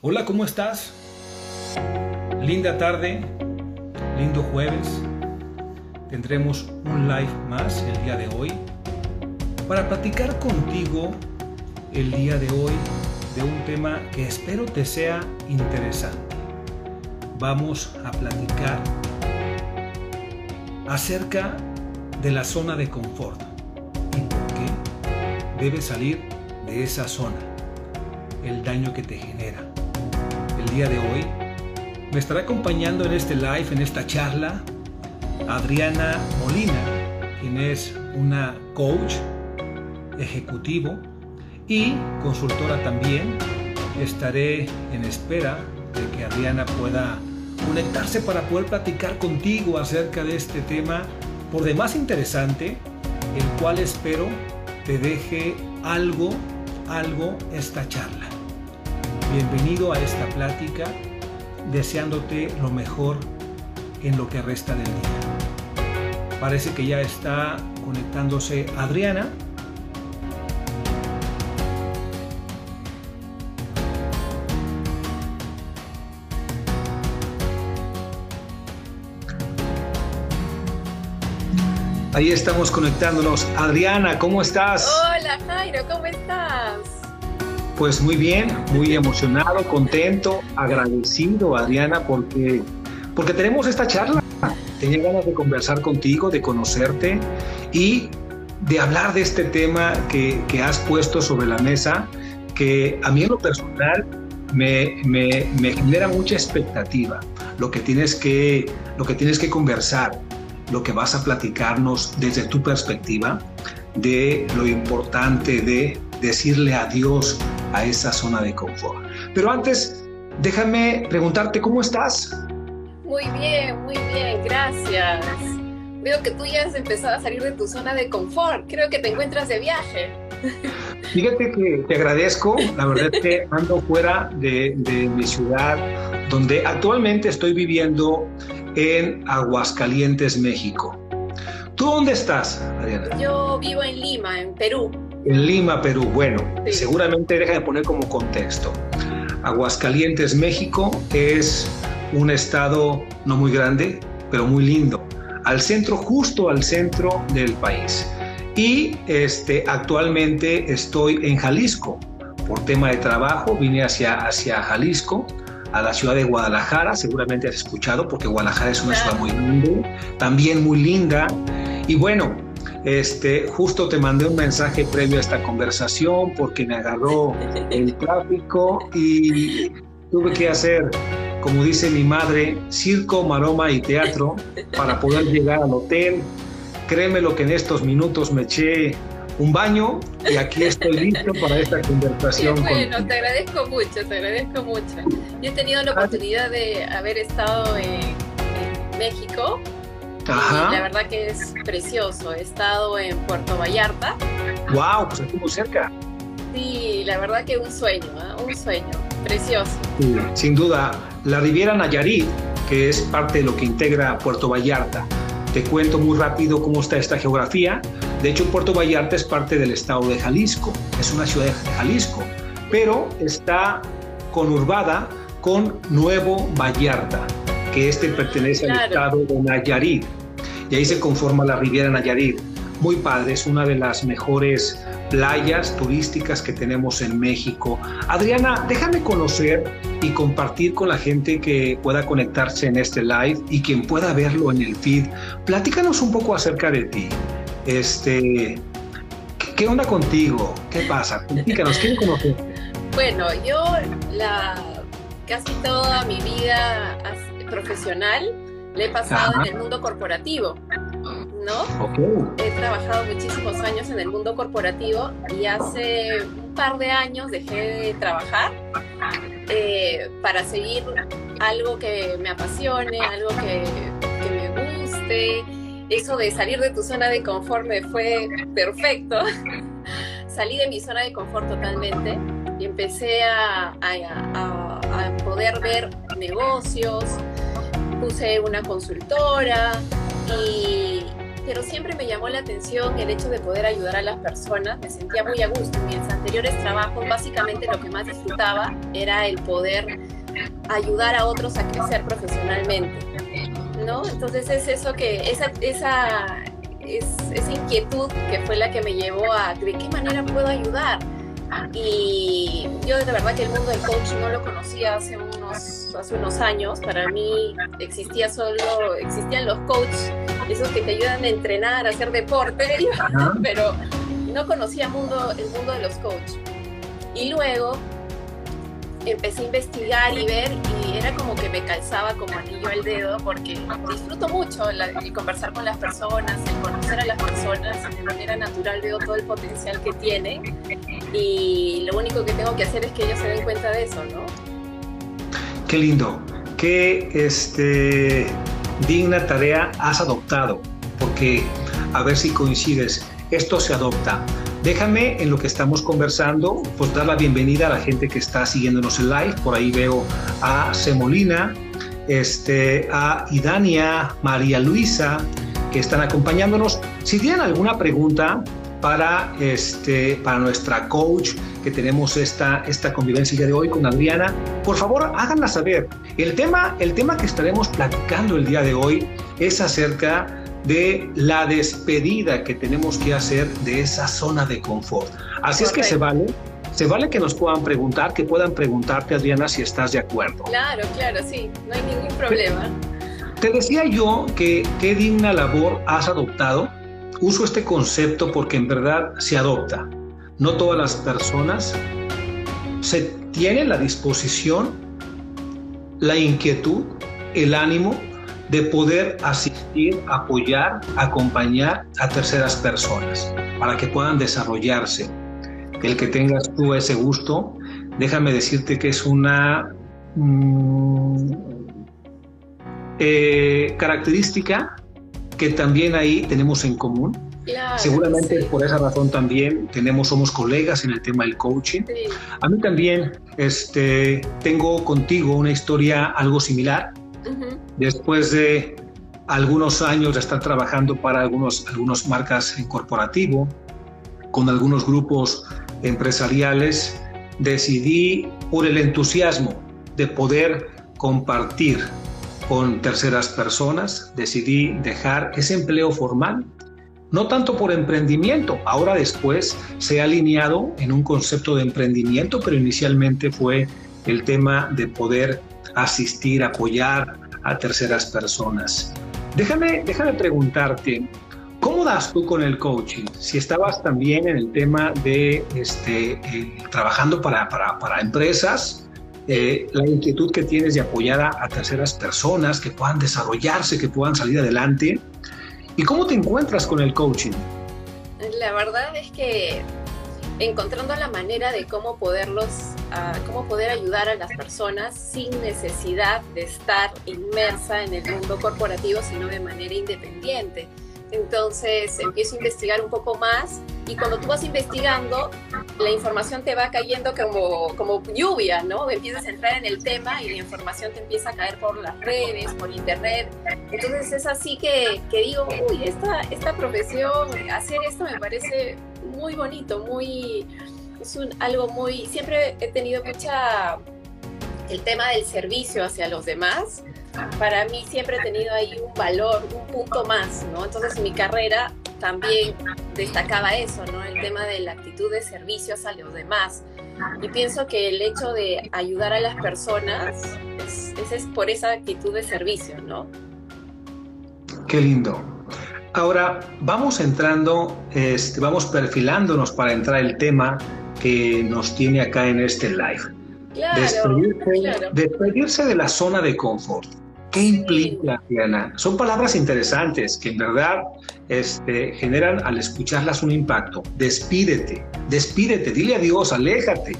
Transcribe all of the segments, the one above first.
Hola, ¿cómo estás? Linda tarde, lindo jueves. Tendremos un live más el día de hoy para platicar contigo el día de hoy de un tema que espero te sea interesante. Vamos a platicar acerca de la zona de confort y por qué debes salir de esa zona, el daño que te genera día de hoy. Me estará acompañando en este live, en esta charla, Adriana Molina, quien es una coach ejecutivo y consultora también. Estaré en espera de que Adriana pueda conectarse para poder platicar contigo acerca de este tema por demás interesante, el cual espero te deje algo, algo esta charla. Bienvenido a esta plática, deseándote lo mejor en lo que resta del día. Parece que ya está conectándose Adriana. Ahí estamos conectándonos. Adriana, ¿cómo estás? Hola Jairo, ¿cómo estás? Pues muy bien, muy emocionado, contento, agradecido, Adriana, porque, porque tenemos esta charla. Tenía ganas de conversar contigo, de conocerte y de hablar de este tema que, que has puesto sobre la mesa, que a mí en lo personal me, me, me, genera mucha expectativa. Lo que, tienes que, lo que tienes que conversar, lo que vas a platicarnos desde tu perspectiva de lo importante de decirle adiós a esa zona de confort. Pero antes, déjame preguntarte, ¿cómo estás? Muy bien, muy bien, gracias. Veo que tú ya has empezado a salir de tu zona de confort. Creo que te encuentras de viaje. Fíjate que te agradezco. La verdad es que ando fuera de, de mi ciudad, donde actualmente estoy viviendo en Aguascalientes, México. ¿Tú dónde estás, Adriana? Yo vivo en Lima, en Perú. En Lima, Perú. Bueno, sí. seguramente déjame poner como contexto. Aguascalientes, México es un estado no muy grande, pero muy lindo. Al centro, justo al centro del país. Y este, actualmente estoy en Jalisco. Por tema de trabajo vine hacia, hacia Jalisco, a la ciudad de Guadalajara. Seguramente has escuchado porque Guadalajara es una ciudad muy grande, también muy linda. Y bueno, este, justo te mandé un mensaje previo a esta conversación porque me agarró el tráfico y tuve que hacer, como dice mi madre, circo, maroma y teatro para poder llegar al hotel. Créeme lo que en estos minutos me eché un baño y aquí estoy listo para esta conversación. Bueno, te agradezco mucho, te agradezco mucho. Yo he tenido la oportunidad de haber estado en, en México Ajá. Y la verdad que es precioso. He estado en Puerto Vallarta. ¡Wow! Pues muy cerca. Sí, la verdad que un sueño, ¿eh? un sueño. Precioso. Sí, sin duda. La Riviera Nayarit, que es parte de lo que integra Puerto Vallarta. Te cuento muy rápido cómo está esta geografía. De hecho, Puerto Vallarta es parte del estado de Jalisco. Es una ciudad de Jalisco, pero está conurbada con Nuevo Vallarta, que este pertenece claro. al estado de Nayarit y ahí se conforma la Riviera Nayarit. Muy padre, es una de las mejores playas turísticas que tenemos en México. Adriana, déjame conocer y compartir con la gente que pueda conectarse en este live y quien pueda verlo en el feed. Platícanos un poco acerca de ti. Este, ¿qué onda contigo? ¿Qué pasa? Platícanos, ¿quién conocer? Bueno, yo la, casi toda mi vida profesional le he pasado Ajá. en el mundo corporativo, ¿no? Okay. He trabajado muchísimos años en el mundo corporativo y hace un par de años dejé de trabajar eh, para seguir algo que me apasione, algo que, que, me guste. Eso de salir de tu zona de confort me fue perfecto. Salí de mi zona de confort totalmente y empecé a, a, a, a poder ver negocios, puse una consultora y, pero siempre me llamó la atención el hecho de poder ayudar a las personas. Me sentía muy a gusto. En mis anteriores trabajos, básicamente lo que más disfrutaba era el poder ayudar a otros a crecer profesionalmente. ¿no? Entonces es eso que, esa, esa, esa inquietud que fue la que me llevó a de qué manera puedo ayudar. Y yo de verdad que el mundo del coach no lo conocía hace unos, hace unos años. Para mí existía solo, existían los coaches, esos que te ayudan a entrenar, a hacer deporte, pero no conocía mundo, el mundo de los coaches. Y luego empecé a investigar y ver y era como que me calzaba como anillo al dedo porque disfruto mucho el conversar con las personas, el conocer a las personas de manera natural veo todo el potencial que tienen y lo único que tengo que hacer es que ellos se den cuenta de eso, ¿no? Qué lindo, qué este, digna tarea has adoptado, porque a ver si coincides, esto se adopta Déjame en lo que estamos conversando, pues dar la bienvenida a la gente que está siguiéndonos en live. Por ahí veo a Semolina, este, a Idania, María Luisa, que están acompañándonos. Si tienen alguna pregunta para, este, para nuestra coach, que tenemos esta, esta convivencia de hoy con Adriana, por favor háganla saber. El tema, el tema que estaremos platicando el día de hoy es acerca de la despedida que tenemos que hacer de esa zona de confort. Así es que se vale, se vale que nos puedan preguntar, que puedan preguntarte, Adriana, si estás de acuerdo. Claro, claro, sí, no hay ningún problema. Te decía yo que qué digna labor has adoptado. Uso este concepto porque en verdad se adopta. No todas las personas se tienen la disposición, la inquietud, el ánimo de poder asistir, apoyar, acompañar a terceras personas para que puedan desarrollarse. El que tengas tú ese gusto, déjame decirte que es una mm, eh, característica que también ahí tenemos en común. Seguramente por esa razón también tenemos, somos colegas en el tema del coaching. A mí también este, tengo contigo una historia algo similar. Después de algunos años de estar trabajando para algunos, algunas marcas en corporativo, con algunos grupos empresariales, decidí por el entusiasmo de poder compartir con terceras personas, decidí dejar ese empleo formal, no tanto por emprendimiento, ahora después se ha alineado en un concepto de emprendimiento, pero inicialmente fue el tema de poder asistir, apoyar a terceras personas. Déjame, déjame preguntarte, ¿cómo das tú con el coaching? Si estabas también en el tema de este, trabajando para, para, para empresas, eh, la inquietud que tienes de apoyar a, a, terceras personas que puedan desarrollarse, que puedan salir adelante. ¿Y cómo te encuentras con el coaching? La verdad es que encontrando la manera de cómo poderlos, uh, cómo poder ayudar a las personas sin necesidad de estar inmersa en el mundo corporativo, sino de manera independiente. Entonces empiezo a investigar un poco más y cuando tú vas investigando, la información te va cayendo como, como lluvia, ¿no? Empiezas a entrar en el tema y la información te empieza a caer por las redes, por internet. Entonces es así que, que digo, uy, esta, esta profesión, hacer esto me parece muy bonito, muy, es un, algo muy, siempre he tenido mucha, el tema del servicio hacia los demás, para mí siempre he tenido ahí un valor, un punto más, ¿no? Entonces mi carrera también destacaba eso, ¿no? El tema de la actitud de servicio hacia los demás. Y pienso que el hecho de ayudar a las personas es, es por esa actitud de servicio, ¿no? Qué lindo. Ahora vamos entrando, este, vamos perfilándonos para entrar el tema que nos tiene acá en este live. Despedirse, de la zona de confort. ¿Qué implica, Diana? Son palabras interesantes que en verdad este, generan al escucharlas un impacto. Despídete, despídete, dile adiós, aléjate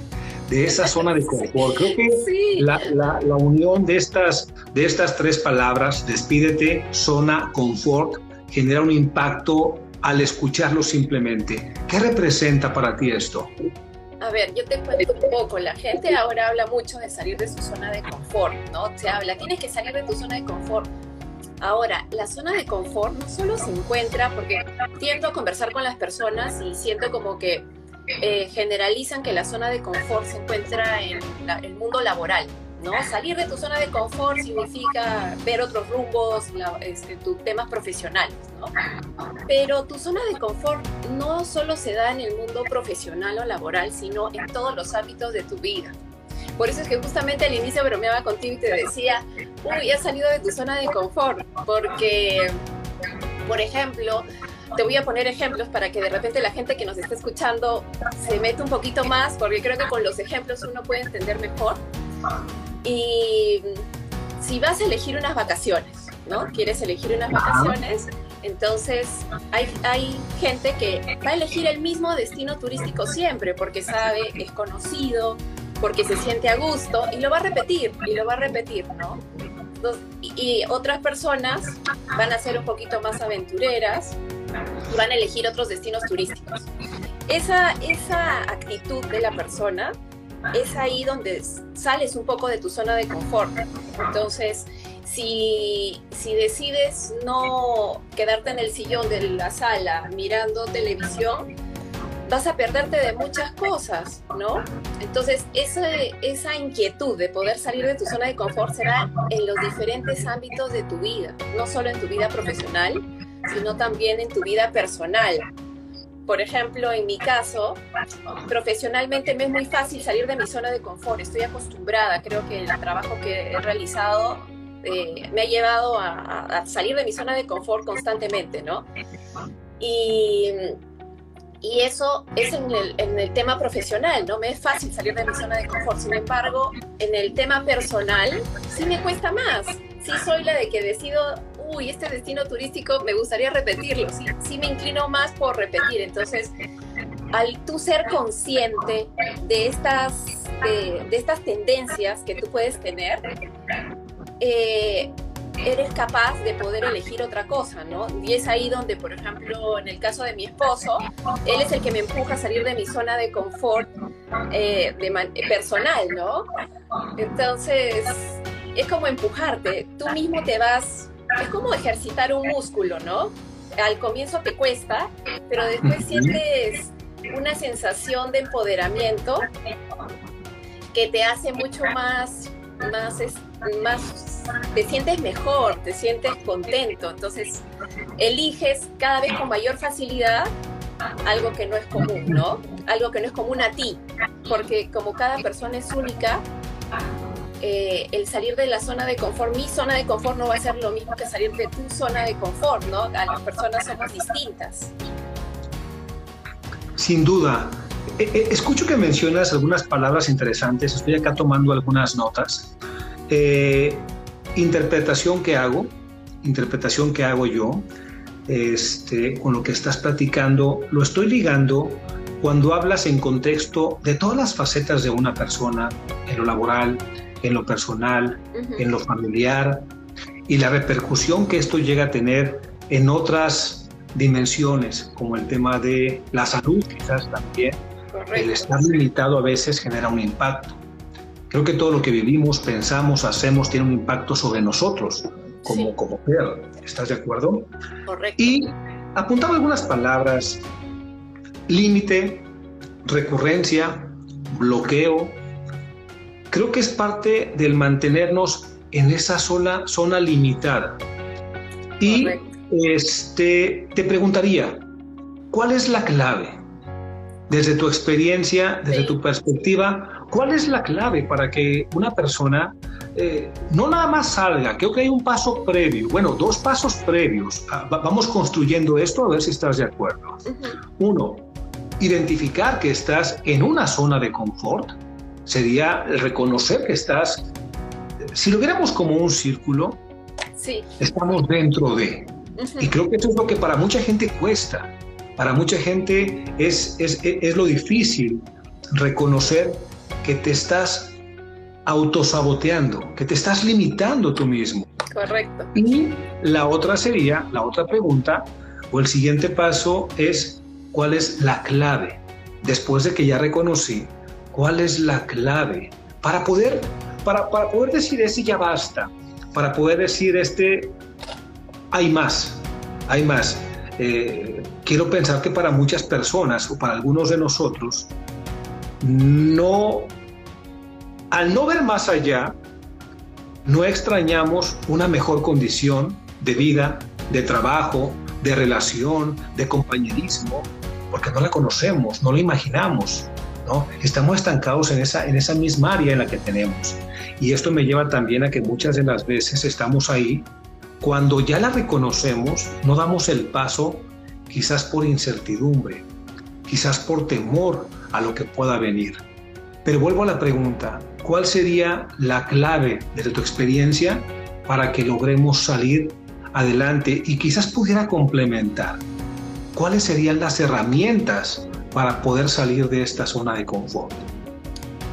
de esa zona de confort. Creo que la, la, la, unión de estas, de estas tres palabras, despídete, zona, confort, genera un impacto al escucharlo simplemente. ¿Qué representa para ti esto? A ver, yo te cuento un poco. La gente ahora habla mucho de salir de su zona de confort, ¿no? Se habla, tienes que salir de tu zona de confort. Ahora, la zona de confort no solo se encuentra, porque tiendo a conversar con las personas y siento como que eh, generalizan que la zona de confort se encuentra en el mundo laboral, ¿no? Salir de tu zona de confort significa ver otros rumbos, este, tus temas profesionales. Pero tu zona de confort no solo se da en el mundo profesional o laboral, sino en todos los ámbitos de tu vida. Por eso es que justamente al inicio bromeaba contigo y te decía, uy, has salido de tu zona de confort, porque, por ejemplo, te voy a poner ejemplos para que de repente la gente que nos está escuchando se meta un poquito más, porque creo que con los ejemplos uno puede entender mejor. Y si vas a elegir unas vacaciones, ¿no? Quieres elegir unas vacaciones, entonces hay, hay gente que va a elegir el mismo destino turístico siempre porque sabe, es conocido, porque se siente a gusto y lo va a repetir y lo va a repetir, ¿no? y, otras personas van a ser un poquito más aventureras y van a elegir otros destinos turísticos. Esa, esa actitud de la persona es ahí donde sales un poco de tu zona de confort. Entonces, si, si decides no quedarte en el sillón de la sala mirando televisión, vas a perderte de muchas cosas, ¿no? Entonces, esa, esa inquietud de poder salir de tu zona de confort será en los diferentes ámbitos de tu vida, no solo en tu vida profesional, sino también en tu vida personal por ejemplo, en mi caso, profesionalmente me es muy fácil salir de mi zona de confort. Estoy acostumbrada, creo que el trabajo que he realizado eh, me ha llevado a, salir de mi zona de confort constantemente, ¿no? Y, y eso es en el, en el, tema profesional, ¿no? Me es fácil salir de mi zona de confort. Sin embargo, en el tema personal sí me cuesta más. Sí soy la de que decido uy, este destino turístico me gustaría repetirlo, sí, me inclino más por repetir. Entonces, al tú ser consciente de estas, de, estas tendencias que tú puedes tener, eh, eres capaz de poder elegir otra cosa, ¿no? Y es ahí donde, por ejemplo, en el caso de mi esposo, él es el que me empuja a salir de mi zona de confort eh, personal, ¿no? Entonces, es como empujarte, tú mismo te vas es como ejercitar un músculo, ¿no? Al comienzo te cuesta, pero después sientes una sensación de empoderamiento que te hace mucho más, más, más, te sientes mejor, te sientes contento, entonces eliges cada vez con mayor facilidad algo que no es común, ¿no? Algo que no es común a ti, porque como cada persona es única, eh, el salir de la zona de confort, mi zona de confort no va a ser lo mismo que salir de tu zona de confort, ¿no? A las personas somos distintas. Sin duda. Eh, eh, escucho que mencionas algunas palabras interesantes, estoy acá tomando algunas notas. interpretación que hago, interpretación que hago yo, este, con lo que estás platicando, lo estoy ligando cuando hablas en contexto de todas las facetas de una persona, en lo laboral, en lo personal, en lo familiar y la repercusión que esto llega a tener en otras dimensiones, como el tema de la salud, quizás también. El estar limitado a veces genera un impacto. Creo que todo lo que vivimos, pensamos, hacemos tiene un impacto sobre nosotros como, como ¿Estás de acuerdo? Correcto. Y apuntaba algunas palabras, límite, recurrencia, bloqueo, creo que es parte del mantenernos en esa zona, zona limitada. Y este, te preguntaría, ¿cuál es la clave? Desde tu experiencia, desde tu perspectiva, ¿cuál es la clave para que una persona eh, no nada más salga? Creo que hay un paso previo, bueno, dos pasos previos. Ah, vamos construyendo esto a ver si estás de acuerdo. Uno, identificar que estás en una zona de confort sería reconocer que estás, si lo viéramos como un círculo, sí. estamos dentro de. Y creo que eso es lo que para mucha gente cuesta. Para mucha gente es, es, es lo difícil reconocer que te estás autosaboteando, que te estás limitando tú mismo. Correcto. Y la otra sería, la otra pregunta, o el siguiente paso es, ¿cuál es la clave? Después de que ya reconocí ¿Cuál es la clave? Para poder, para, para poder decir ese ya basta, para poder decir este hay más, hay más. Eh, quiero pensar que para muchas personas o para algunos de nosotros, no, al no ver más allá, no extrañamos una mejor condición de vida, de trabajo, de relación, de compañerismo, porque no la conocemos, no la imaginamos, Estamos estancados en esa, en esa misma área en la que tenemos. Y esto me lleva también a que muchas de las veces estamos ahí cuando ya la reconocemos, no damos el paso quizás por incertidumbre, quizás por temor a lo que pueda venir. Pero vuelvo a la pregunta, ¿cuál sería la clave de tu experiencia para que logremos salir adelante y quizás pudiera complementar? ¿Cuáles serían las herramientas para poder salir de esta zona de confort?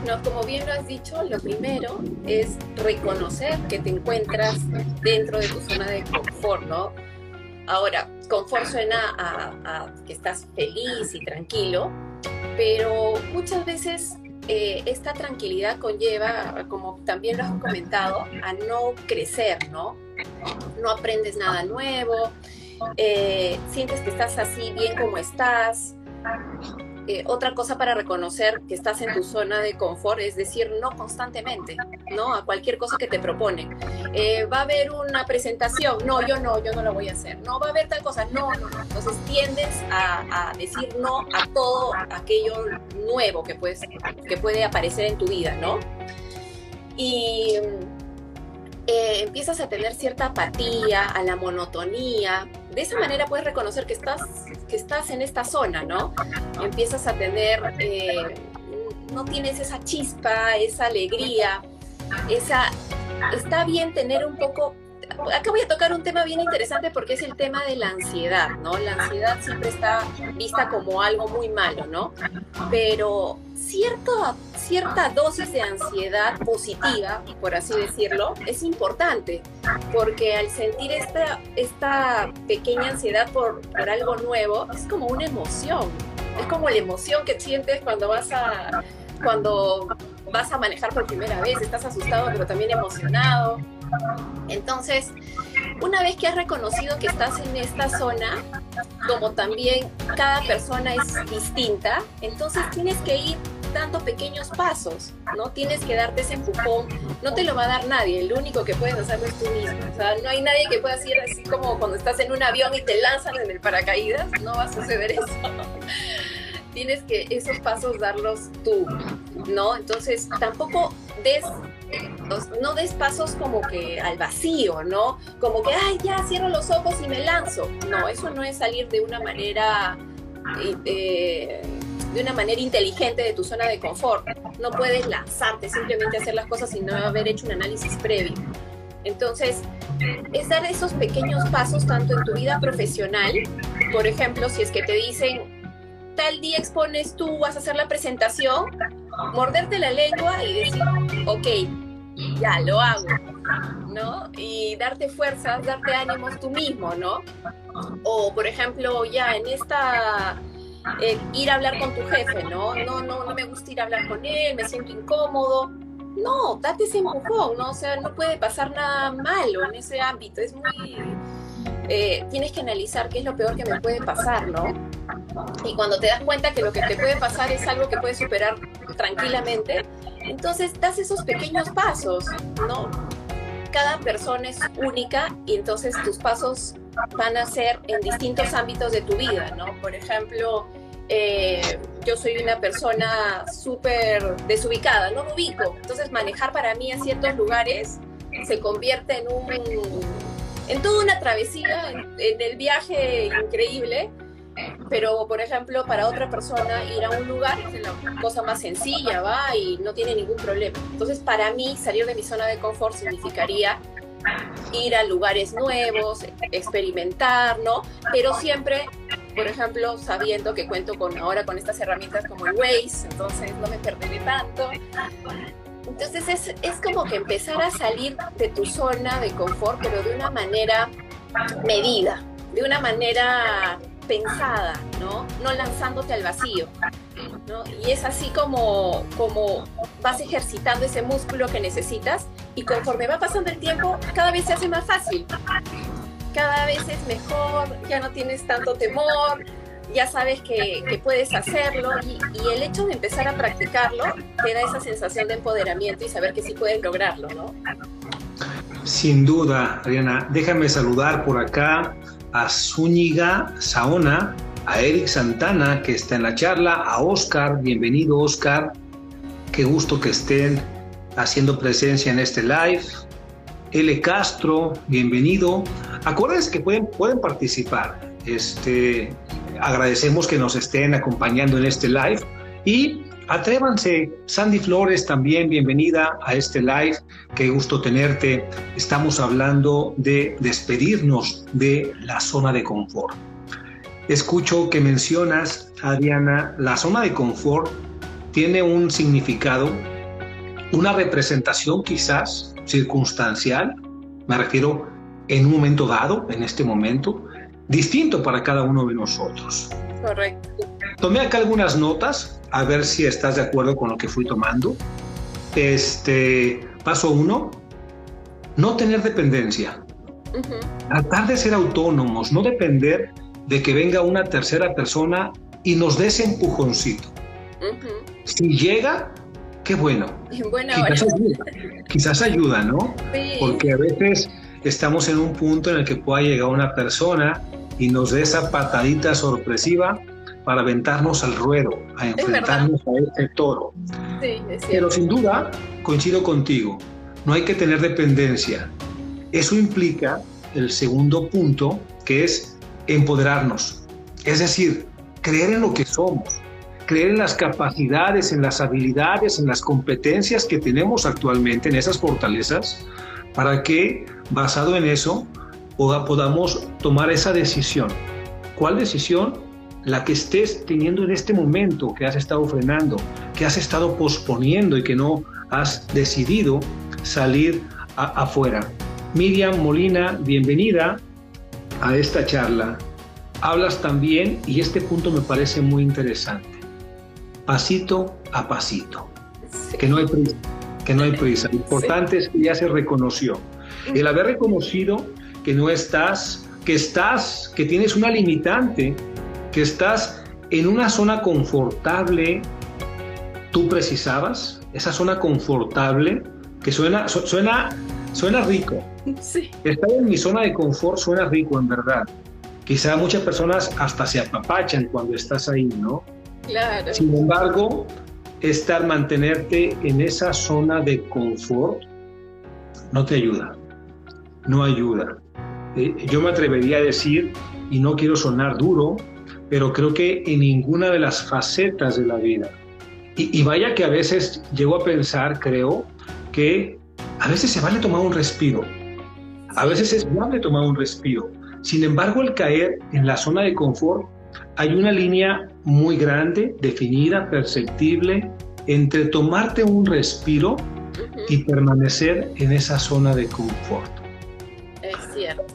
No, como bien lo has dicho, lo primero es reconocer que te encuentras dentro de tu zona de confort, ¿no? Ahora, confort suena a, que estás feliz y tranquilo, pero muchas veces eh, esta tranquilidad conlleva, como también lo has comentado, a no crecer, ¿no? No aprendes nada nuevo, eh, sientes que estás así bien como estás, eh, otra cosa para reconocer que estás en tu zona de confort es decir no constantemente, ¿no? A cualquier cosa que te proponen. Eh, va a haber una presentación, no, yo no, yo no la voy a hacer. No, va a haber tal cosa, no, no, no. Entonces tiendes a, decir no a todo aquello nuevo que, que puede aparecer en tu vida, ¿no? Y eh, empiezas a tener cierta apatía, a la monotonía. De esa manera puedes reconocer que estás, que estás en esta zona, ¿no? Empiezas a tener, eh, no tienes esa chispa, esa alegría, esa... Está bien tener un poco acá voy a tocar un tema bien interesante porque es el tema de la ansiedad, ¿no? La ansiedad siempre está vista como algo muy malo, ¿no? Pero cierto, cierta dosis de ansiedad positiva, por así decirlo, es importante, porque al sentir esta, esta pequeña ansiedad por, por algo nuevo, es como una emoción, es como la emoción que sientes cuando vas a, cuando vas a manejar por primera vez, estás asustado pero también emocionado. Entonces, una vez que has reconocido que estás en esta zona, como también cada persona es distinta, entonces tienes que ir dando pequeños pasos, ¿no? Tienes que darte ese empujón, no te lo va a dar nadie, el único que puedes hacerlo es tú mismo, o sea, no hay nadie que pueda hacer así como cuando estás en un avión y te lanzan en el paracaídas, no va a suceder eso. Tienes que esos pasos darlos tú, ¿no? Entonces, tampoco des no des pasos como que al vacío, ¿no? Como que, ay, ya cierro los ojos y me lanzo. No, eso no es salir de una manera, eh, de una manera inteligente de tu zona de confort. No puedes lanzarte, simplemente hacer las cosas sin haber hecho un análisis previo. Entonces, es dar esos pequeños pasos tanto en tu vida profesional, por ejemplo, si es que te dicen, tal día expones tú, vas a hacer la presentación, morderte la lengua y decir, ok, ya lo hago, ¿no? Y darte fuerzas, darte ánimos tú mismo, ¿no? O, por ejemplo, ya en esta, eh, ir a hablar con tu jefe, ¿no? No, no, no me gusta ir a hablar con él, me siento incómodo. No, date ese empujón, ¿no? O sea, no puede pasar nada malo en ese ámbito, es muy... Eh, tienes que analizar qué es lo peor que me puede pasar, ¿no? Y cuando te das cuenta que lo que te puede pasar es algo que puedes superar tranquilamente, entonces das esos pequeños pasos, ¿no? Cada persona es única y entonces tus pasos van a ser en distintos ámbitos de tu vida, ¿no? Por ejemplo, eh, yo soy una persona súper desubicada, no me ubico. Entonces manejar para mí a ciertos lugares se convierte en un en toda una travesía, en, en el viaje increíble pero, por ejemplo, para otra persona ir a un lugar es la cosa más sencilla, va, y no tiene ningún problema. Entonces, para mí, salir de mi zona de confort significaría ir a lugares nuevos, experimentar, ¿no? Pero siempre, por ejemplo, sabiendo que cuento con ahora con estas herramientas como el Waze, entonces no me perderé tanto. Entonces es, es como que empezar a salir de tu zona de confort, pero de una manera medida, de una manera pensada, ¿no? No lanzándote al vacío. Y es así como, como vas ejercitando ese músculo que necesitas y conforme va pasando el tiempo, cada vez se hace más fácil. cada vez es mejor, ya no tienes tanto temor, ya sabes que, puedes hacerlo y, el hecho de empezar a practicarlo te da esa sensación de empoderamiento y saber que sí puedes lograrlo, ¿no? Sin duda, Ariana. Déjame saludar por acá a Zúñiga Saona, a Eric Santana, que está en la charla, a Oscar, bienvenido Oscar, qué gusto que estén haciendo presencia en este live. L. Castro, bienvenido. Acuérdense que pueden, pueden participar. Este, agradecemos que nos estén acompañando en este live y atrévanse. Sandy Flores también, bienvenida a este live. Qué gusto tenerte. Estamos hablando de despedirnos de la zona de confort. Escucho que mencionas, Adriana, la zona de confort tiene un significado, una representación quizás circunstancial, me refiero en un momento dado, en este momento, distinto para cada uno de nosotros. Correcto. Tomé acá algunas notas, a ver si estás de acuerdo con lo que fui tomando. Este, paso uno, no tener dependencia. Tratar de ser autónomos, no depender de que venga una tercera persona y nos dé ese empujoncito. Si llega, qué bueno. quizás, ayuda, quizás ayuda, ¿no? Porque a veces estamos en un punto en el que pueda llegar una persona y nos dé esa patadita sorpresiva para aventarnos al ruedo, a enfrentarnos a este toro. Sí, Pero sin duda, coincido contigo, no hay que tener dependencia. Eso implica el segundo punto, que es empoderarnos. Es decir, creer en lo que somos, creer en las capacidades, en las habilidades, en las competencias que tenemos actualmente, en esas fortalezas, para que, basado en eso, podamos tomar esa decisión. ¿Cuál decisión? La que estés teniendo en este momento, que has estado frenando, que has estado posponiendo y que no has decidido salir afuera. Miriam Molina, bienvenida a esta charla. Hablas también, y este punto me parece muy interesante, pasito a pasito, que no hay prisa, que no hay prisa. Lo importante es que ya se reconoció. El haber reconocido que no estás, que estás, que tienes una limitante, que estás en una zona confortable, tú precisabas, esa zona confortable, que suena, suena, suena rico. Sí. Estar en mi zona de confort suena rico, en verdad. Quizá muchas personas hasta se apapachan cuando estás ahí, ¿no? Claro. Sin embargo, estar, mantenerte en esa zona de confort no te ayuda, no ayuda. Eh, yo me atrevería a decir, y no quiero sonar duro, pero creo que en ninguna de las facetas de la vida, y, y vaya que a veces llego a pensar, creo, que a veces se vale tomar un respiro, a veces es vale tomar un respiro. Sin embargo, el caer en la zona de confort, hay una línea muy grande, definida, perceptible, entre tomarte un respiro y permanecer en esa zona de confort. Es cierto.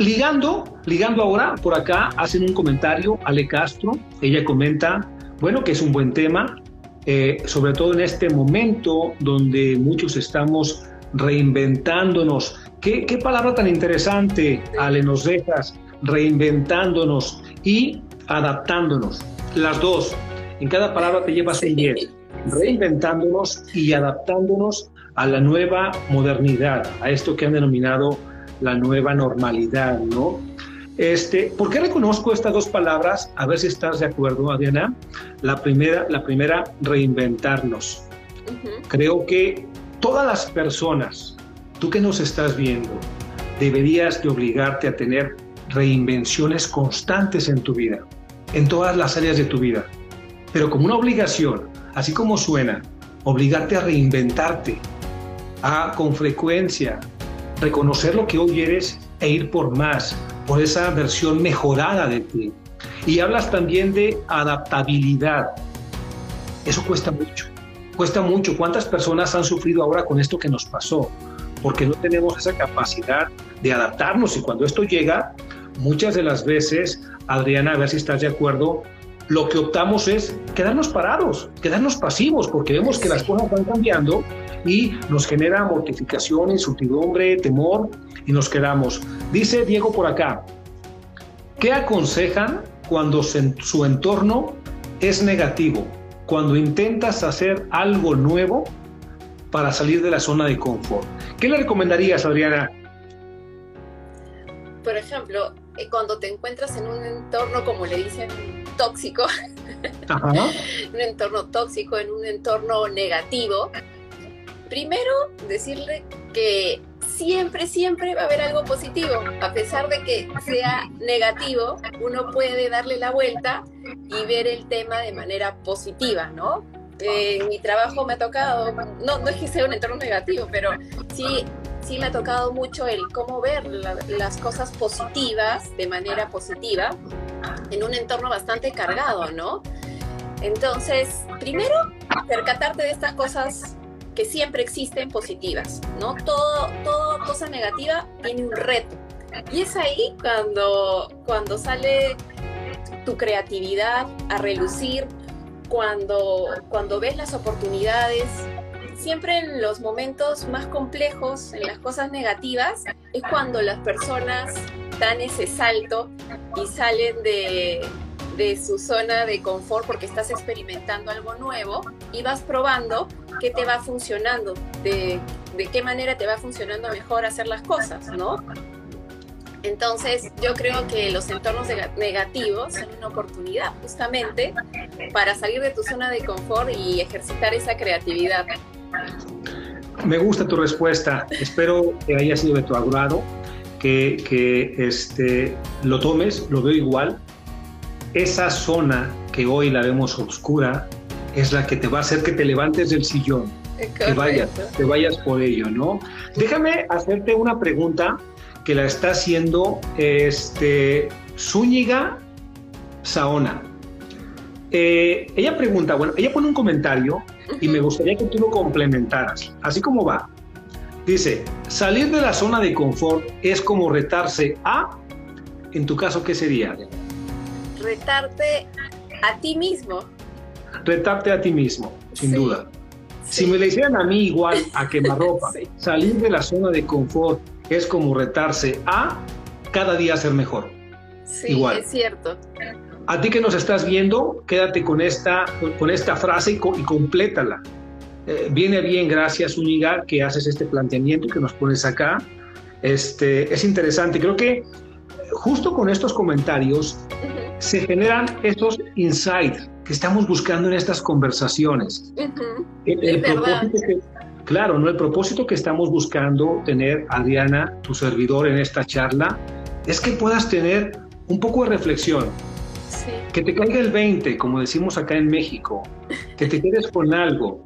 Ligando, ligando ahora, por acá hacen un comentario, Ale Castro, ella comenta, bueno, que es un buen tema, eh, sobre todo en este momento donde muchos estamos reinventándonos. ¿Qué, qué palabra tan interesante, Ale, nos dejas? Reinventándonos y adaptándonos. Las dos. En cada palabra te llevas un 10. Reinventándonos y adaptándonos a la nueva modernidad, a esto que han denominado la nueva normalidad, ¿no? Este, ¿Por qué reconozco estas dos palabras? A ver si estás de acuerdo, Adriana. La primera, la primera reinventarnos. Creo que todas las personas, tú que nos estás viendo, deberías de obligarte a tener reinvenciones constantes en tu vida, en todas las áreas de tu vida. Pero como una obligación, así como suena, obligarte a reinventarte, a con frecuencia reconocer lo que hoy eres e ir por más, por esa versión mejorada de ti. Y hablas también de adaptabilidad. Eso cuesta mucho. Cuesta mucho. ¿Cuántas personas han sufrido ahora con esto que nos pasó? Porque no tenemos esa capacidad de adaptarnos y cuando esto llega, muchas de las veces, Adriana, a ver si estás de acuerdo, lo que optamos es quedarnos parados, quedarnos pasivos, porque vemos que las cosas van cambiando y nos genera mortificación, incertidumbre, temor y nos quedamos. Dice Diego por acá, ¿qué aconsejan cuando su entorno es negativo? Cuando intentas hacer algo nuevo para salir de la zona de confort. ¿Qué le recomendarías, Adriana? Por ejemplo, eh, cuando te encuentras en un entorno, como le dicen, tóxico, un entorno tóxico, en un entorno negativo, primero decirle que siempre, siempre va a haber algo positivo. A pesar de que sea negativo, uno puede darle la vuelta y ver el tema de manera positiva, ¿no? en mi trabajo me ha tocado, no, no es que sea un entorno negativo, pero sí, sí me ha tocado mucho el cómo ver las cosas positivas de manera positiva en un entorno bastante cargado, ¿no? Entonces, primero, percatarte de estas cosas que siempre existen positivas, ¿no? Todo, todo cosa negativa tiene un reto. Y es ahí cuando, cuando sale tu creatividad a relucir, cuando, cuando ves las oportunidades, siempre en los momentos más complejos, en las cosas negativas, es cuando las personas dan ese salto y salen de, de su zona de confort porque estás experimentando algo nuevo y vas probando qué te va funcionando, de, de qué manera te va funcionando mejor hacer las cosas, ¿no? Entonces, yo creo que los entornos negativos son una oportunidad justamente para salir de tu zona de confort y ejercitar esa creatividad. Me gusta tu respuesta. Espero que haya sido de tu agrado, que, que este, lo tomes, lo veo igual. Esa zona que hoy la vemos oscura es la que te va a hacer que te levantes del sillón, que vayas, que vayas por ello, ¿no? Déjame hacerte una pregunta que la está haciendo este, Zúñiga Saona. Eh, ella pregunta, bueno, ella pone un comentario y me gustaría que tú lo complementaras, así como va. Dice, salir de la zona de confort es como retarse a, en tu caso, ¿qué sería? Retarte a ti mismo. Retarte a ti mismo, sin duda. Si me le hicieran a mí igual a quemarropa, salir de la zona de confort es como retarse a cada día ser mejor. Sí, Igual. es cierto. A ti que nos estás viendo, quédate con esta, con esta frase y, complétala. Eh, viene bien, gracias Úñiga, que haces este planteamiento y que nos pones acá. Este, es interesante. Creo que justo con estos comentarios se generan estos insights que estamos buscando en estas conversaciones. el, propósito que, Claro, ¿no? El propósito que estamos buscando tener, Adriana, tu servidor en esta charla, es que puedas tener un poco de reflexión. Que te caiga el 20, como decimos acá en México, que te quedes con algo.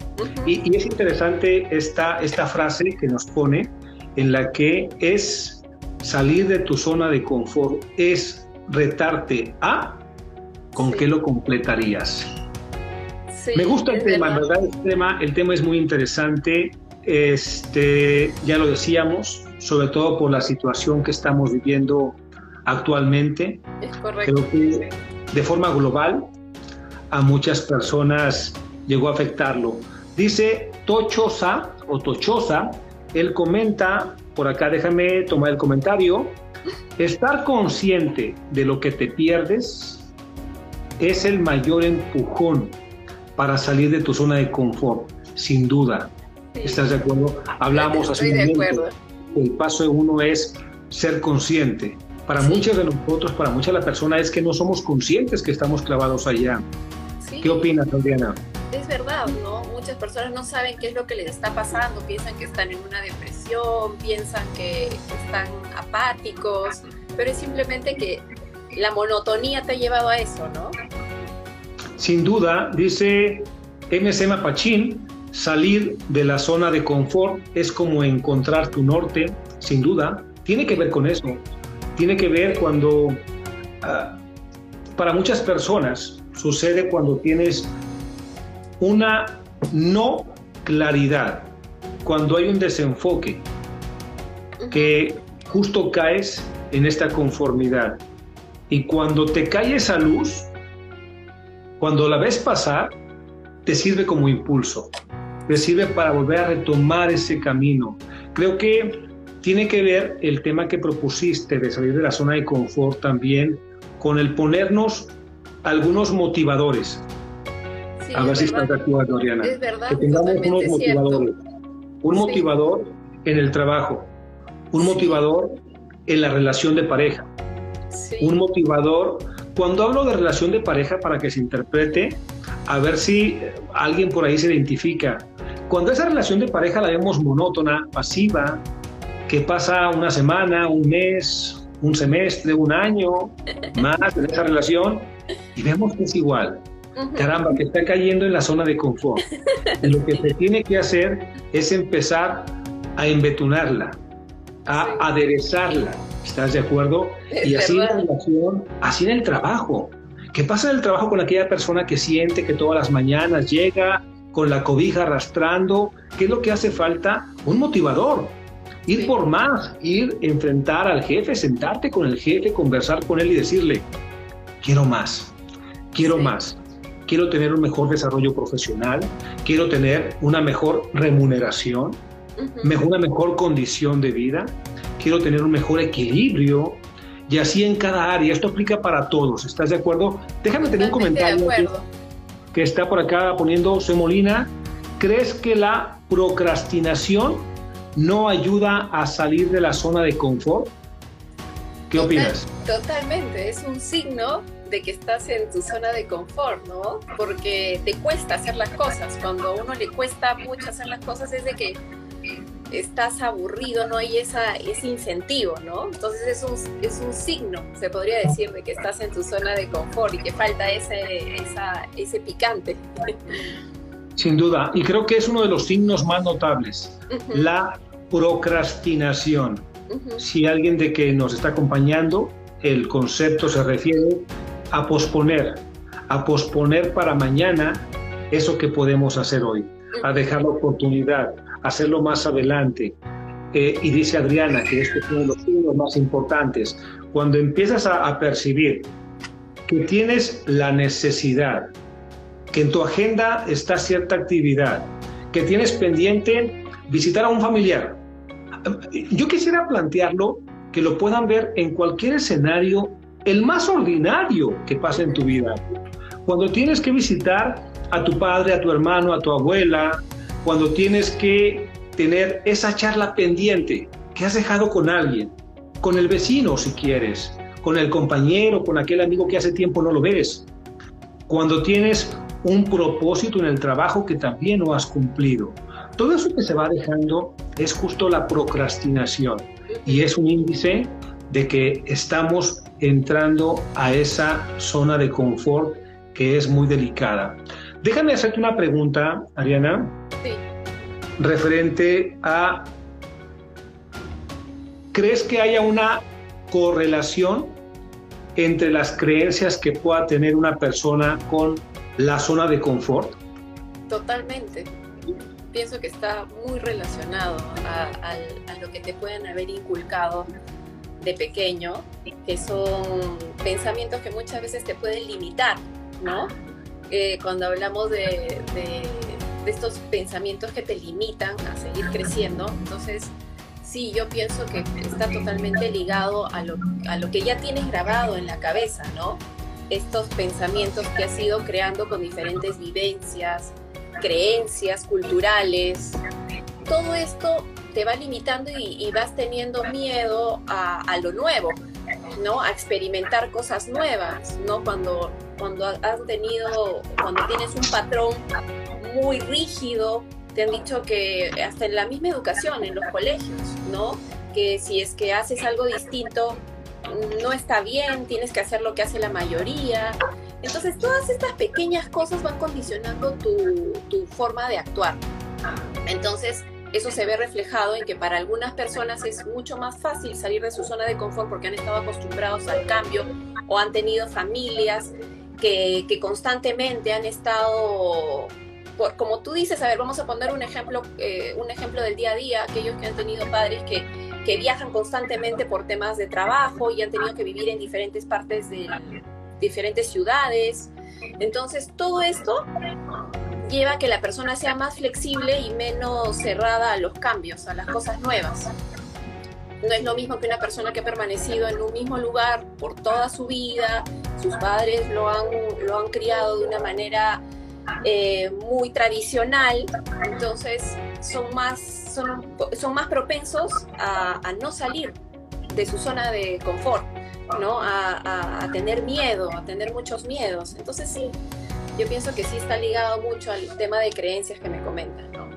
y, es interesante esta, esta frase que nos pone en la que es salir de tu zona de confort, es retarte a con qué lo completarías. Me gusta el tema, ¿verdad? El tema, el tema es muy interesante. Este, ya lo decíamos, sobre todo por la situación que estamos viviendo actualmente. Es correcto. Creo que de forma global a muchas personas llegó a afectarlo. Dice Tochosa o Tochosa, él comenta, por acá déjame tomar el comentario, estar consciente de lo que te pierdes es el mayor empujón para salir de tu zona de confort, sin duda. ¿Estás de acuerdo? Hablamos hace un momento. El paso uno es ser consciente. Para muchos de nosotros, para muchas de las personas, es que no somos conscientes que estamos clavados allá. ¿Qué opinas, Adriana? Es verdad, ¿no? Muchas personas no saben qué es lo que les está pasando, piensan que están en una depresión, piensan que están apáticos, pero es simplemente que la monotonía te ha llevado a eso, ¿no? Sin duda, dice MC Mapachín, salir de la zona de confort es como encontrar tu norte, sin duda. Tiene que ver con eso. Tiene que ver cuando, ah, para muchas personas, sucede cuando tienes una no claridad, cuando hay un desenfoque, que justo caes en esta conformidad. Y cuando te cae esa luz, cuando la ves pasar, te sirve como impulso. te sirve para volver a retomar ese camino. Creo que tiene que ver el tema que propusiste de salir de la zona de confort también con el ponernos algunos motivadores. A ver si estás de acuerdo. Es verdad, que tengamos unos motivadores. Un motivador en el trabajo, un motivador en la relación de pareja, un motivador. Cuando hablo de relación de pareja, para que se interprete, a ver si alguien por ahí se identifica. Cuando esa relación de pareja la vemos monótona, pasiva, que pasa una semana, un mes, un semestre, un año más en esa relación y vemos que es igual. Caramba, que está cayendo en la zona de confort. Y lo que se tiene que hacer es empezar a embetunarla, a aderezarla. ¿Estás de acuerdo? y así en la relación, así en el trabajo. ¿Qué pasa en el trabajo con aquella persona que siente que todas las mañanas llega con la cobija arrastrando? ¿Qué es lo que hace falta? Un motivador. Ir por más, ir enfrentar al jefe, sentarte con el jefe, conversar con él y decirle, quiero más, quiero más, quiero tener un mejor desarrollo profesional, quiero tener una mejor remuneración, una mejor condición de vida, quiero tener un mejor equilibrio y así en cada área. Esto aplica para todos, ¿estás de acuerdo? Déjame tener un comentario que, está por acá poniendo Semolina. ¿Crees que la procrastinación no ayuda a salir de la zona de confort? ¿Qué opinas? Totalmente, es un signo de que estás en tu zona de confort, ¿no? Porque te cuesta hacer las cosas. Cuando a uno le cuesta mucho hacer las cosas es de que estás aburrido, no hay esa, ese incentivo, ¿no? Entonces es un, es un signo, se podría decir, de que estás en tu zona de confort y que falta ese, ese picante. Sin duda, y creo que es uno de los signos más notables, la procrastinación. Si alguien de que nos está acompañando, el concepto se refiere a posponer, a posponer para mañana eso que podemos hacer hoy, a dejar la oportunidad, hacerlo más adelante. Eh, y dice Adriana que este es uno de los signos más importantes. Cuando empiezas a, a percibir que tienes la necesidad, que en tu agenda está cierta actividad, que tienes pendiente visitar a un familiar. Yo quisiera plantearlo que lo puedan ver en cualquier escenario, el más ordinario que pasa en tu vida. Cuando tienes que visitar a tu padre, a tu hermano, a tu abuela, cuando tienes que tener esa charla pendiente que has dejado con alguien, con el vecino si quieres, con el compañero, con aquel amigo que hace tiempo no lo ves, cuando tienes un propósito en el trabajo que también no has cumplido. Todo eso que se va dejando es justo la procrastinación y es un índice de que estamos entrando a esa zona de confort que es muy delicada. Déjame hacerte una pregunta, Ariana referente a, ¿crees que haya una correlación entre las creencias que pueda tener una persona con la zona de confort? Totalmente. Pienso que está muy relacionado a, lo que te pueden haber inculcado de pequeño, que son pensamientos que muchas veces te pueden limitar, ¿no? Eh, cuando hablamos de de estos pensamientos que te limitan a seguir creciendo. Entonces, sí, yo pienso que está totalmente ligado a lo, a lo que ya tienes grabado en la cabeza, ¿no? Estos pensamientos que has ido creando con diferentes vivencias, creencias culturales. Todo esto te va limitando y, vas teniendo miedo a, a, lo nuevo, ¿no? A experimentar cosas nuevas, ¿no? Cuando, cuando has tenido, cuando tienes un patrón muy rígido. Te han dicho que hasta en la misma educación, en los colegios, ¿no? Que si es que haces algo distinto, no está bien, tienes que hacer lo que hace la mayoría. Entonces, todas estas pequeñas cosas van condicionando tu, tu forma de actuar. Entonces, eso se ve reflejado en que para algunas personas es mucho más fácil salir de su zona de confort porque han estado acostumbrados al cambio o han tenido familias que, constantemente han estado como tú dices, a ver, vamos a poner un ejemplo, eh, un ejemplo del día a día, aquellos que han tenido padres que, que, viajan constantemente por temas de trabajo y han tenido que vivir en diferentes partes de diferentes ciudades. Entonces, todo esto lleva a que la persona sea más flexible y menos cerrada a los cambios, a las cosas nuevas. No es lo mismo que una persona que ha permanecido en un mismo lugar por toda su vida, sus padres lo han, lo han criado de una manera eh, muy tradicional, entonces son más, son, son más propensos a, no salir de su zona de confort, ¿no? A, a, tener miedo, a tener muchos miedos. Entonces sí, yo pienso que sí está ligado mucho al tema de creencias que me comentan, ¿no?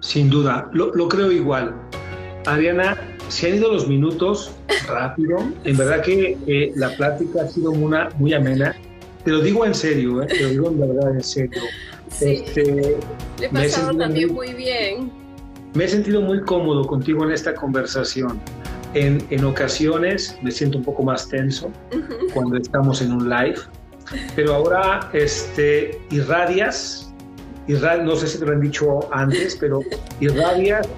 Sin duda, lo, lo creo igual. Adriana, se han ido los minutos rápido. En verdad que eh, la plática ha sido una, muy amena. Te lo digo en serio, ¿eh? te lo digo en verdad en serio. Sí, este, he pasado también muy, bien. Me he sentido muy cómodo contigo en esta conversación. En, en ocasiones me siento un poco más tenso cuando estamos en un live, pero ahora este, irradias, irradias, no sé si te lo han dicho antes, pero irradias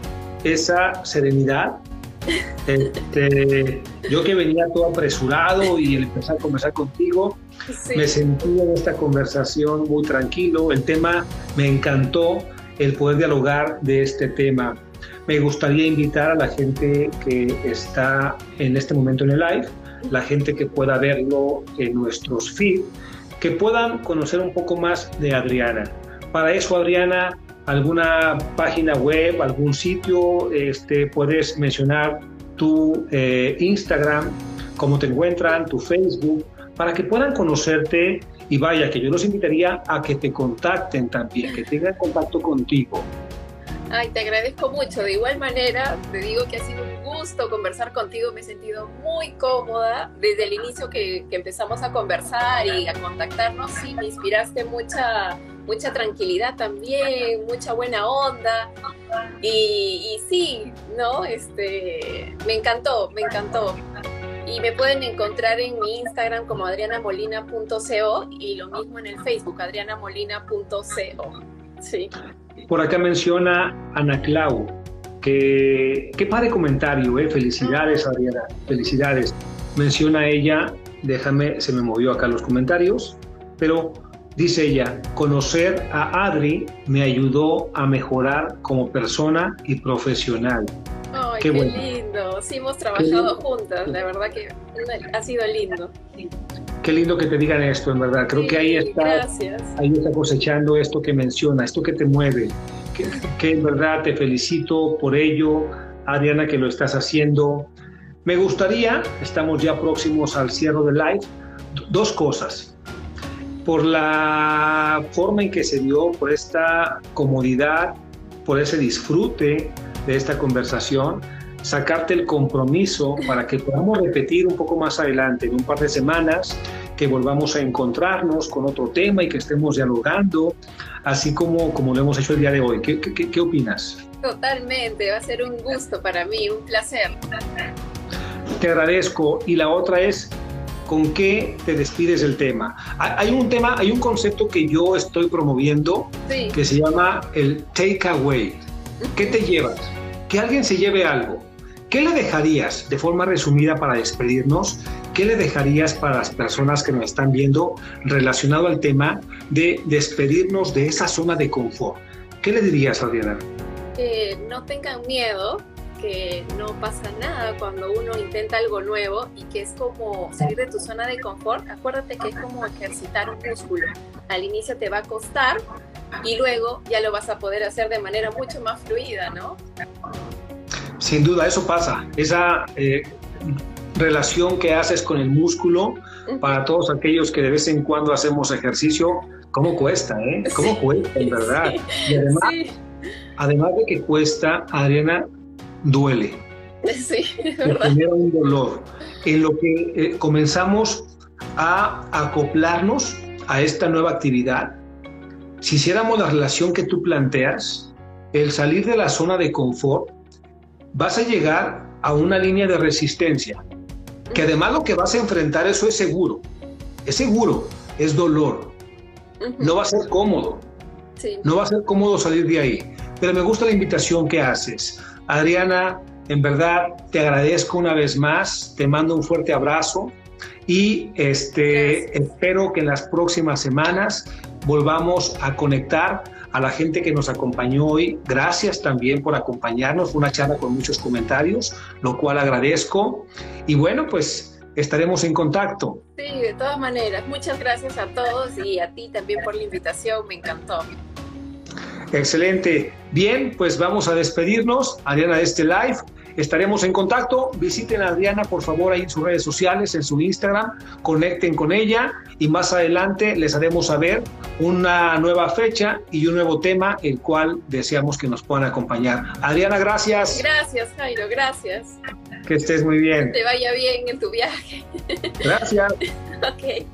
esa serenidad. Este, yo que venía todo apresurado y al empezar a conversar contigo, me sentí en esta conversación muy tranquilo. El tema me encantó, el poder dialogar de este tema. Me gustaría invitar a la gente que está en este momento en el live, la gente que pueda verlo en nuestros feed, que puedan conocer un poco más de Adriana. Para eso, Adriana, alguna página web, algún sitio, este, puedes mencionar tu eh, Instagram, cómo te encuentran, tu Facebook, para que puedan conocerte y vaya, que yo los invitaría a que te contacten también, que tengan contacto contigo. Ay, te agradezco mucho. De igual manera, te digo que ha sido un gusto conversar contigo. Me he sentido muy cómoda desde el inicio que, empezamos a conversar y a contactarnos. Sí, me inspiraste mucha mucha tranquilidad también, mucha buena onda. Y, sí, ¿no? Este, me encantó, me encantó. Y me pueden encontrar en mi Instagram como adrianamolina.co y lo mismo en el Facebook, adrianamolina.co. Sí. Por acá menciona Ana Clau, que qué padre comentario, ¿eh? Felicidades, Adriana, felicidades. Menciona ella, déjame, se me movió acá los comentarios, pero Dice ella, conocer a Adri me ayudó a mejorar como persona y profesional. Ay, qué, lindo. Sí, hemos trabajado juntas, la verdad que ha sido lindo. Qué lindo que te digan esto, en verdad. Creo que ahí está, ahí está cosechando esto que menciona, esto que te mueve. Que, que en verdad te felicito por ello, Adriana, que lo estás haciendo. Me gustaría, estamos ya próximos al cierre del live, dos cosas por la forma en que se dio, por esta comodidad, por ese disfrute de esta conversación, sacarte el compromiso para que podamos repetir un poco más adelante, en un par de semanas, que volvamos a encontrarnos con otro tema y que estemos dialogando, así como, como lo hemos hecho el día de hoy. ¿Qué, qué, qué opinas? Totalmente, va a ser un gusto para mí, un placer. Te agradezco. Y la otra es, con qué te despides del tema. Hay un tema, hay un concepto que yo estoy promoviendo que se llama el takeaway. ¿Qué te llevas? Que alguien se lleve algo. ¿Qué le dejarías de forma resumida para despedirnos? ¿Qué le dejarías para las personas que nos están viendo relacionado al tema de despedirnos de esa zona de confort? ¿Qué le dirías, Adriana? Que no tengan miedo, que no pasa nada cuando uno intenta algo nuevo y que es como salir de tu zona de confort. Acuérdate que es como ejercitar un músculo. Al inicio te va a costar y luego ya lo vas a poder hacer de manera mucho más fluida, ¿no? Sin duda, eso pasa. Esa eh, relación que haces con el músculo, para todos aquellos que de vez en cuando hacemos ejercicio, ¿cómo cuesta, eh? ¿Cómo cuesta, en verdad? Y además, además de que cuesta, Adriana, duele. Sí, genera un dolor. En lo que eh, comenzamos a acoplarnos a esta nueva actividad, si hiciéramos la relación que tú planteas, el salir de la zona de confort, vas a llegar a una línea de resistencia, que además lo que vas a enfrentar, eso es seguro, es seguro, es dolor, no va a ser cómodo, no va a ser cómodo salir de ahí, pero me gusta la invitación que haces. Adriana, en verdad te agradezco una vez más, te mando un fuerte abrazo. Y este, espero que en las próximas semanas volvamos a conectar a la gente que nos acompañó hoy. Gracias también por acompañarnos. Fue una charla con muchos comentarios, lo cual agradezco. Y bueno, pues estaremos en contacto. Sí, de todas maneras. Muchas gracias a todos y a ti también por la invitación. Me encantó. Excelente. Bien, pues vamos a despedirnos, Adriana, de este live. Estaremos en contacto. Visiten a Adriana, por favor, ahí en sus redes sociales, en su Instagram. Conecten con ella y más adelante les haremos saber una nueva fecha y un nuevo tema, el cual deseamos que nos puedan acompañar. Adriana, gracias. Gracias, Jairo, gracias. Que estés muy bien. Que te vaya bien en tu viaje. Gracias. ok.